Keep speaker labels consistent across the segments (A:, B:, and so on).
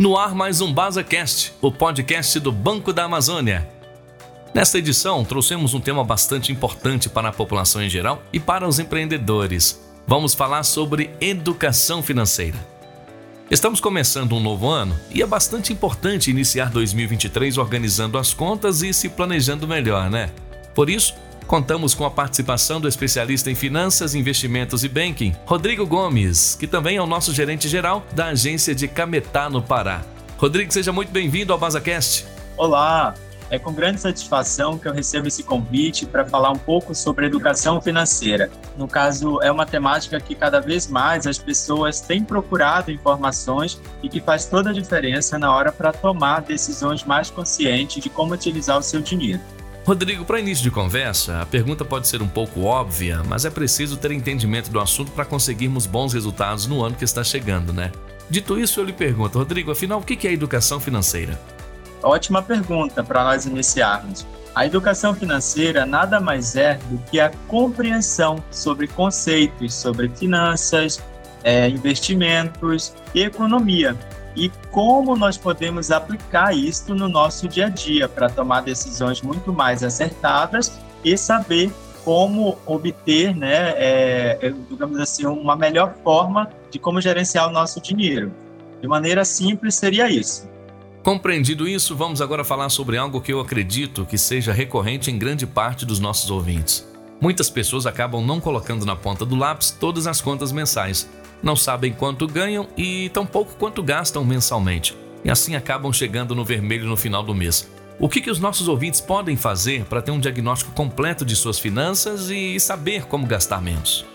A: No ar mais um BasaCast, o podcast do Banco da Amazônia. Nesta edição, trouxemos um tema bastante importante para a população em geral e para os empreendedores. Vamos falar sobre educação financeira. Estamos começando um novo ano e é bastante importante iniciar 2023 organizando as contas e se planejando melhor, né? Por isso, contamos com a participação do especialista em finanças, investimentos e banking, Rodrigo Gomes, que também é o nosso gerente geral da agência de Cametá, no Pará. Rodrigo, seja muito bem-vindo ao BasaCast.
B: Olá, é com grande satisfação que eu recebo esse convite para falar um pouco sobre educação financeira. No caso, é uma temática que cada vez mais as pessoas têm procurado informações e que faz toda a diferença na hora para tomar decisões mais conscientes de como utilizar o seu dinheiro.
A: Rodrigo, para início de conversa, a pergunta pode ser um pouco óbvia, mas é preciso ter entendimento do assunto para conseguirmos bons resultados no ano que está chegando, né? Dito isso, eu lhe pergunto, Rodrigo, afinal, o que é educação financeira?
B: Ótima pergunta para nós iniciarmos. A educação financeira nada mais é do que a compreensão sobre conceitos sobre finanças, é, investimentos e economia e como nós podemos aplicar isso no nosso dia a dia para tomar decisões muito mais acertadas e saber como obter, né, é, é, digamos assim, uma melhor forma de como gerenciar o nosso dinheiro. De maneira simples, seria isso.
A: Compreendido isso, vamos agora falar sobre algo que eu acredito que seja recorrente em grande parte dos nossos ouvintes. Muitas pessoas acabam não colocando na ponta do lápis todas as contas mensais, não sabem quanto ganham e tampouco quanto gastam mensalmente, e assim acabam chegando no vermelho no final do mês. O que, que os nossos ouvintes podem fazer para ter um diagnóstico completo de suas finanças e saber como gastar menos?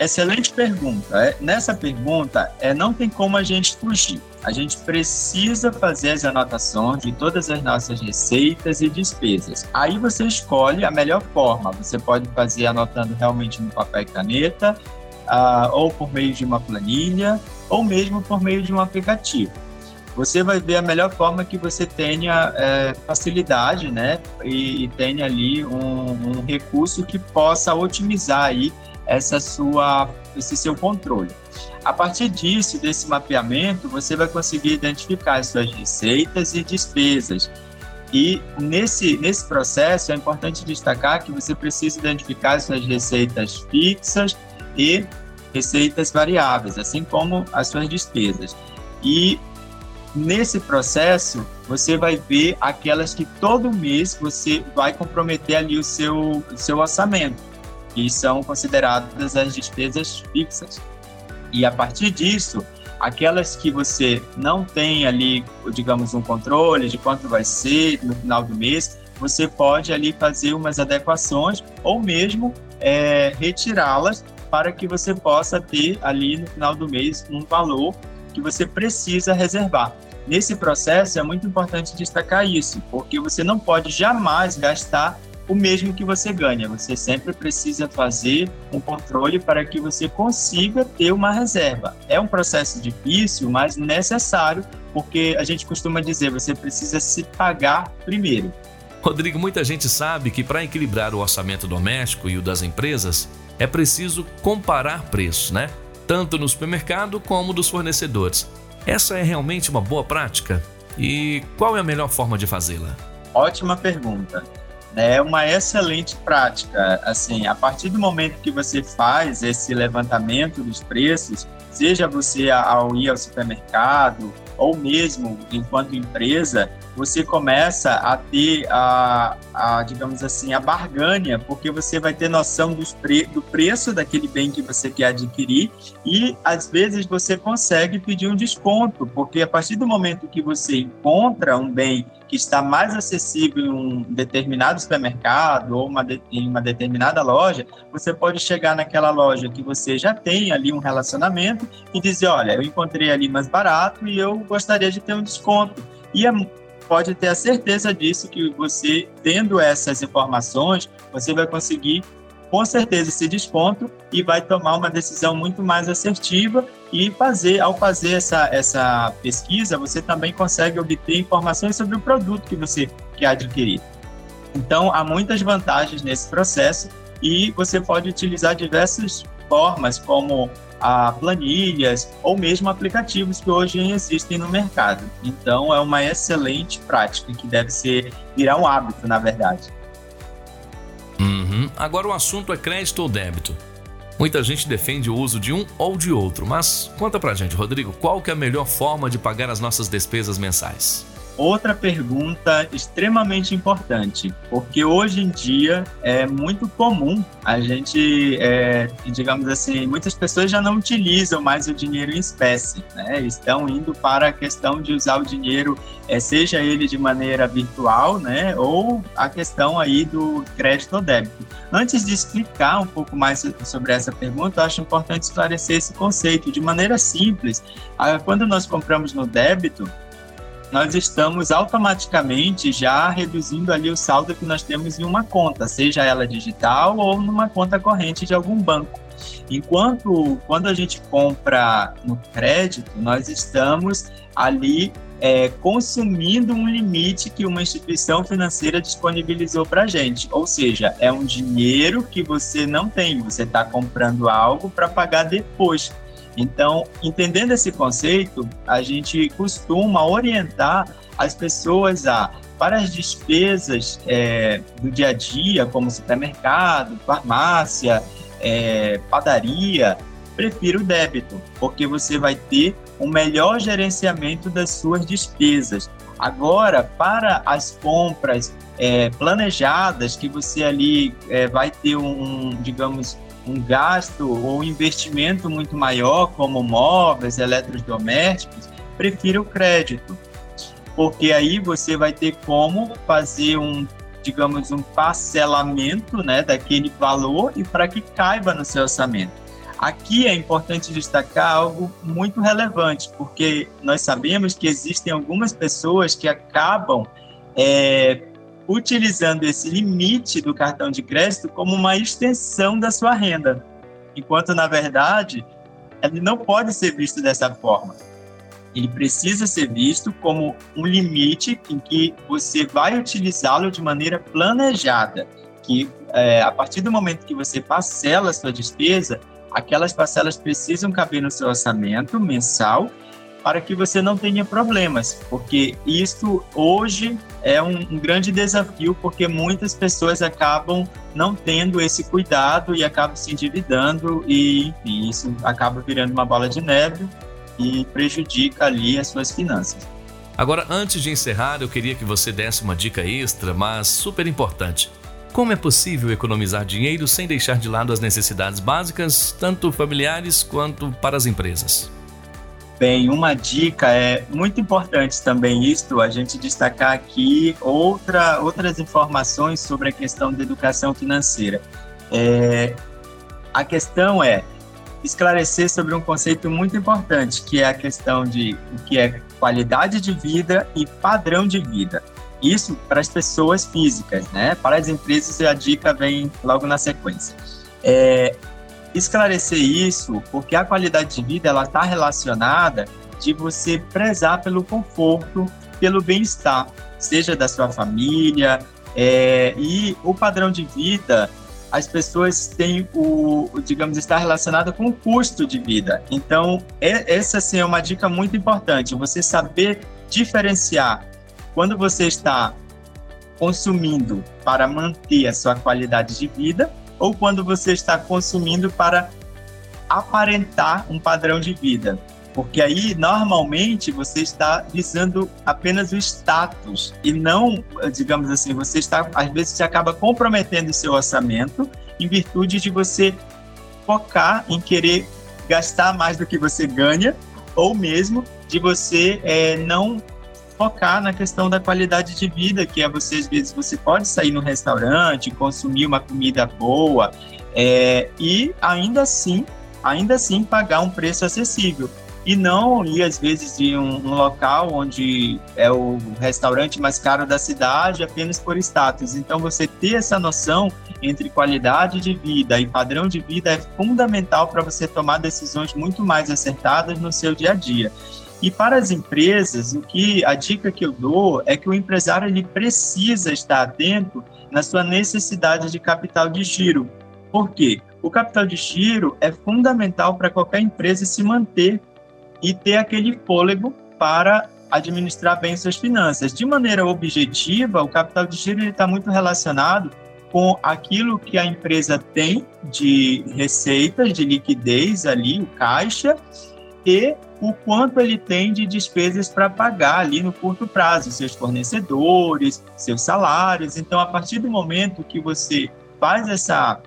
B: Excelente pergunta. É, nessa pergunta, é, não tem como a gente fugir. A gente precisa fazer as anotações de todas as nossas receitas e despesas. Aí você escolhe a melhor forma. Você pode fazer anotando realmente no papel e caneta, ah, ou por meio de uma planilha, ou mesmo por meio de um aplicativo. Você vai ver a melhor forma que você tenha é, facilidade, né, e, e tenha ali um, um, recurso que possa otimizar aí essa sua, esse seu controle. A partir disso, desse mapeamento, você vai conseguir identificar as suas receitas e despesas. E nesse, nesse processo é importante destacar que você precisa identificar as suas receitas fixas e receitas variáveis, assim como as suas despesas. E nesse processo, você vai ver aquelas que todo mês você vai comprometer ali o seu, o seu orçamento, que são consideradas as despesas fixas. E a partir disso, aquelas que você não tem ali, digamos, um controle de quanto vai ser no final do mês, você pode ali fazer umas adequações ou mesmo é, retirá-las para que você possa ter ali no final do mês um valor que você precisa reservar. Nesse processo é muito importante destacar isso, porque você não pode jamais gastar o mesmo que você ganha. Você sempre precisa fazer um controle para que você consiga ter uma reserva. É um processo difícil, mas necessário, porque a gente costuma dizer, você precisa se pagar primeiro.
A: Rodrigo, muita gente sabe que para equilibrar o orçamento doméstico e o das empresas, é preciso comparar preços, né? Tanto no supermercado como dos fornecedores. Essa é realmente uma boa prática? E qual é a melhor forma de fazê-la?
B: Ótima pergunta. É uma excelente prática. Assim, a partir do momento que você faz esse levantamento dos preços, seja você ao ir ao supermercado ou mesmo enquanto empresa, você começa a ter a, a, digamos assim, a barganha, porque você vai ter noção dos pre, do preço daquele bem que você quer adquirir e às vezes você consegue pedir um desconto, porque a partir do momento que você encontra um bem que está mais acessível em um determinado supermercado ou uma de, em uma determinada loja, você pode chegar naquela loja que você já tem ali um relacionamento e dizer, olha, eu encontrei ali mais barato e eu gostaria de ter um desconto. E é pode ter a certeza disso que você, tendo essas informações, você vai conseguir com certeza esse desconto e vai tomar uma decisão muito mais assertiva e fazer, ao fazer essa, essa pesquisa, você também consegue obter informações sobre o produto que você quer adquirir. Então, há muitas vantagens nesse processo e você pode utilizar diversas formas, como a planilhas ou mesmo aplicativos que hoje existem no mercado. Então, é uma excelente prática que deve ser virar um hábito, na verdade.
A: Uhum. Agora o assunto é crédito ou débito. Muita gente defende o uso de um ou de outro, mas conta pra gente, Rodrigo, qual que é a melhor forma de pagar as nossas despesas mensais?
B: Outra pergunta extremamente importante, porque hoje em dia é muito comum a gente, é, digamos assim, muitas pessoas já não utilizam mais o dinheiro em espécie, né? Estão indo para a questão de usar o dinheiro, é, seja ele de maneira virtual, né? Ou a questão aí do crédito ou débito. Antes de explicar um pouco mais sobre essa pergunta, acho importante esclarecer esse conceito de maneira simples. Quando nós compramos no débito, nós estamos automaticamente já reduzindo ali o saldo que nós temos em uma conta, seja ela digital ou numa conta corrente de algum banco. Enquanto quando a gente compra no crédito, nós estamos ali é, consumindo um limite que uma instituição financeira disponibilizou para a gente. Ou seja, é um dinheiro que você não tem, você está comprando algo para pagar depois. Então, entendendo esse conceito, a gente costuma orientar as pessoas a, para as despesas é, do dia a dia, como supermercado, farmácia, é, padaria, prefira o débito, porque você vai ter um melhor gerenciamento das suas despesas. Agora, para as compras é, planejadas, que você ali é, vai ter um, digamos, um gasto ou investimento muito maior, como móveis, eletrodomésticos, prefira o crédito, porque aí você vai ter como fazer um, digamos, um parcelamento né, daquele valor e para que caiba no seu orçamento. Aqui é importante destacar algo muito relevante, porque nós sabemos que existem algumas pessoas que acabam é, utilizando esse limite do cartão de crédito como uma extensão da sua renda, enquanto na verdade ele não pode ser visto dessa forma. Ele precisa ser visto como um limite em que você vai utilizá-lo de maneira planejada, que é, a partir do momento que você parcela a sua despesa, aquelas parcelas precisam caber no seu orçamento mensal para que você não tenha problemas, porque isso hoje é um, um, grande desafio, porque muitas pessoas acabam não tendo esse cuidado e acabam se endividando e isso acaba virando uma bola de neve e prejudica ali as suas finanças.
A: Agora, antes de encerrar, eu queria que você desse uma dica extra, mas super importante. Como é possível economizar dinheiro sem deixar de lado as necessidades básicas, tanto familiares quanto para as empresas?
B: Bem, uma dica é muito importante também isto, a gente destacar aqui outra, outras informações sobre a questão da educação financeira. É, a questão é esclarecer sobre um conceito muito importante, que é a questão de o que é qualidade de vida e padrão de vida. Isso para as pessoas físicas, né? Para as empresas, a dica vem logo na sequência. É, esclarecer isso, porque a qualidade de vida ela está relacionada de você prezar pelo conforto, pelo bem-estar, seja da sua família, é, e o padrão de vida, as pessoas têm o, digamos, está relacionado com o custo de vida. Então, é, essa assim, é uma dica muito importante, você saber diferenciar quando você está consumindo para manter a sua qualidade de vida ou quando você está consumindo para aparentar um padrão de vida. Porque aí, normalmente, você está visando apenas o status e não, digamos assim, você está, às vezes, você acaba comprometendo o seu orçamento em virtude de você focar em querer gastar mais do que você ganha ou mesmo de você é, não focar na questão da qualidade de vida, que é você, às vezes, você pode sair no restaurante, consumir uma comida boa é, e ainda assim, ainda assim pagar um preço acessível. E não ir, às vezes, de um, um local onde é o restaurante mais caro da cidade apenas por status. Então, você ter essa noção entre qualidade de vida e padrão de vida é fundamental para você tomar decisões muito mais acertadas no seu dia a dia. E para as empresas, o que a dica que eu dou é que o empresário ele precisa estar atento na sua necessidade de capital de giro. Por quê? o capital de giro é fundamental para qualquer empresa se manter e ter aquele fôlego para administrar bem suas finanças. De maneira objetiva, o capital de giro está muito relacionado com aquilo que a empresa tem de receitas, de liquidez ali, o caixa, e o quanto ele tem de despesas para pagar ali no curto prazo, seus fornecedores, seus salários. Então, a partir do momento que você faz essa,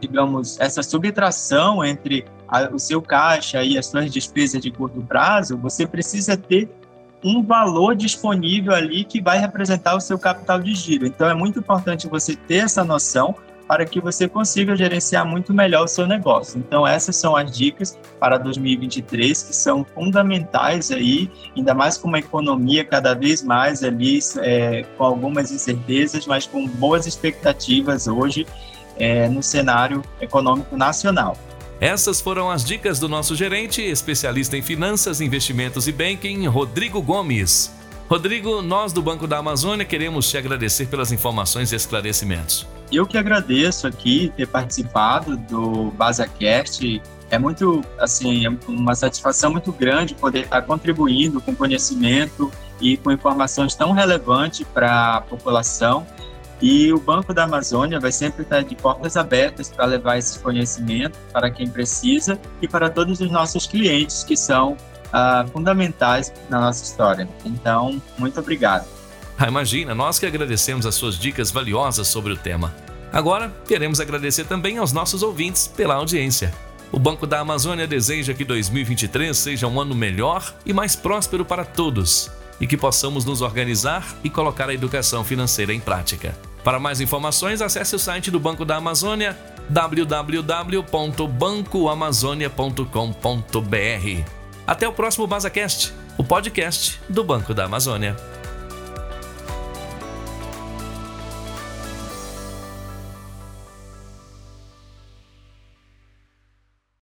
B: digamos, essa subtração entre a, o seu caixa e as suas despesas de curto prazo, você precisa ter um valor disponível ali que vai representar o seu capital de giro. Então, é muito importante você ter essa noção para que você consiga gerenciar muito melhor o seu negócio. Então, essas são as dicas para 2023 que são fundamentais aí, ainda mais com uma economia cada vez mais ali, é, com algumas incertezas, mas com boas expectativas hoje é, no cenário econômico nacional.
A: Essas foram as dicas do nosso gerente, especialista em finanças, investimentos e banking, Rodrigo Gomes. Rodrigo, nós do Banco da Amazônia queremos te agradecer pelas informações e esclarecimentos.
B: Eu que agradeço aqui ter participado do BasaCast. É muito, assim, é uma satisfação muito grande poder estar contribuindo com conhecimento e com informações tão relevantes para a população. E o Banco da Amazônia vai sempre estar de portas abertas para levar esse conhecimento para quem precisa e para todos os nossos clientes que são ah, fundamentais na nossa história. Então, muito obrigado.
A: Ah, imagina, nós que agradecemos as suas dicas valiosas sobre o tema. Agora, queremos agradecer também aos nossos ouvintes pela audiência. O Banco da Amazônia deseja que 2023 seja um ano melhor e mais próspero para todos e que possamos nos organizar e colocar a educação financeira em prática. Para mais informações, acesse o site do Banco da Amazônia www.bancoamazonia.com.br. Até o próximo BasaCast, o podcast do Banco da Amazônia.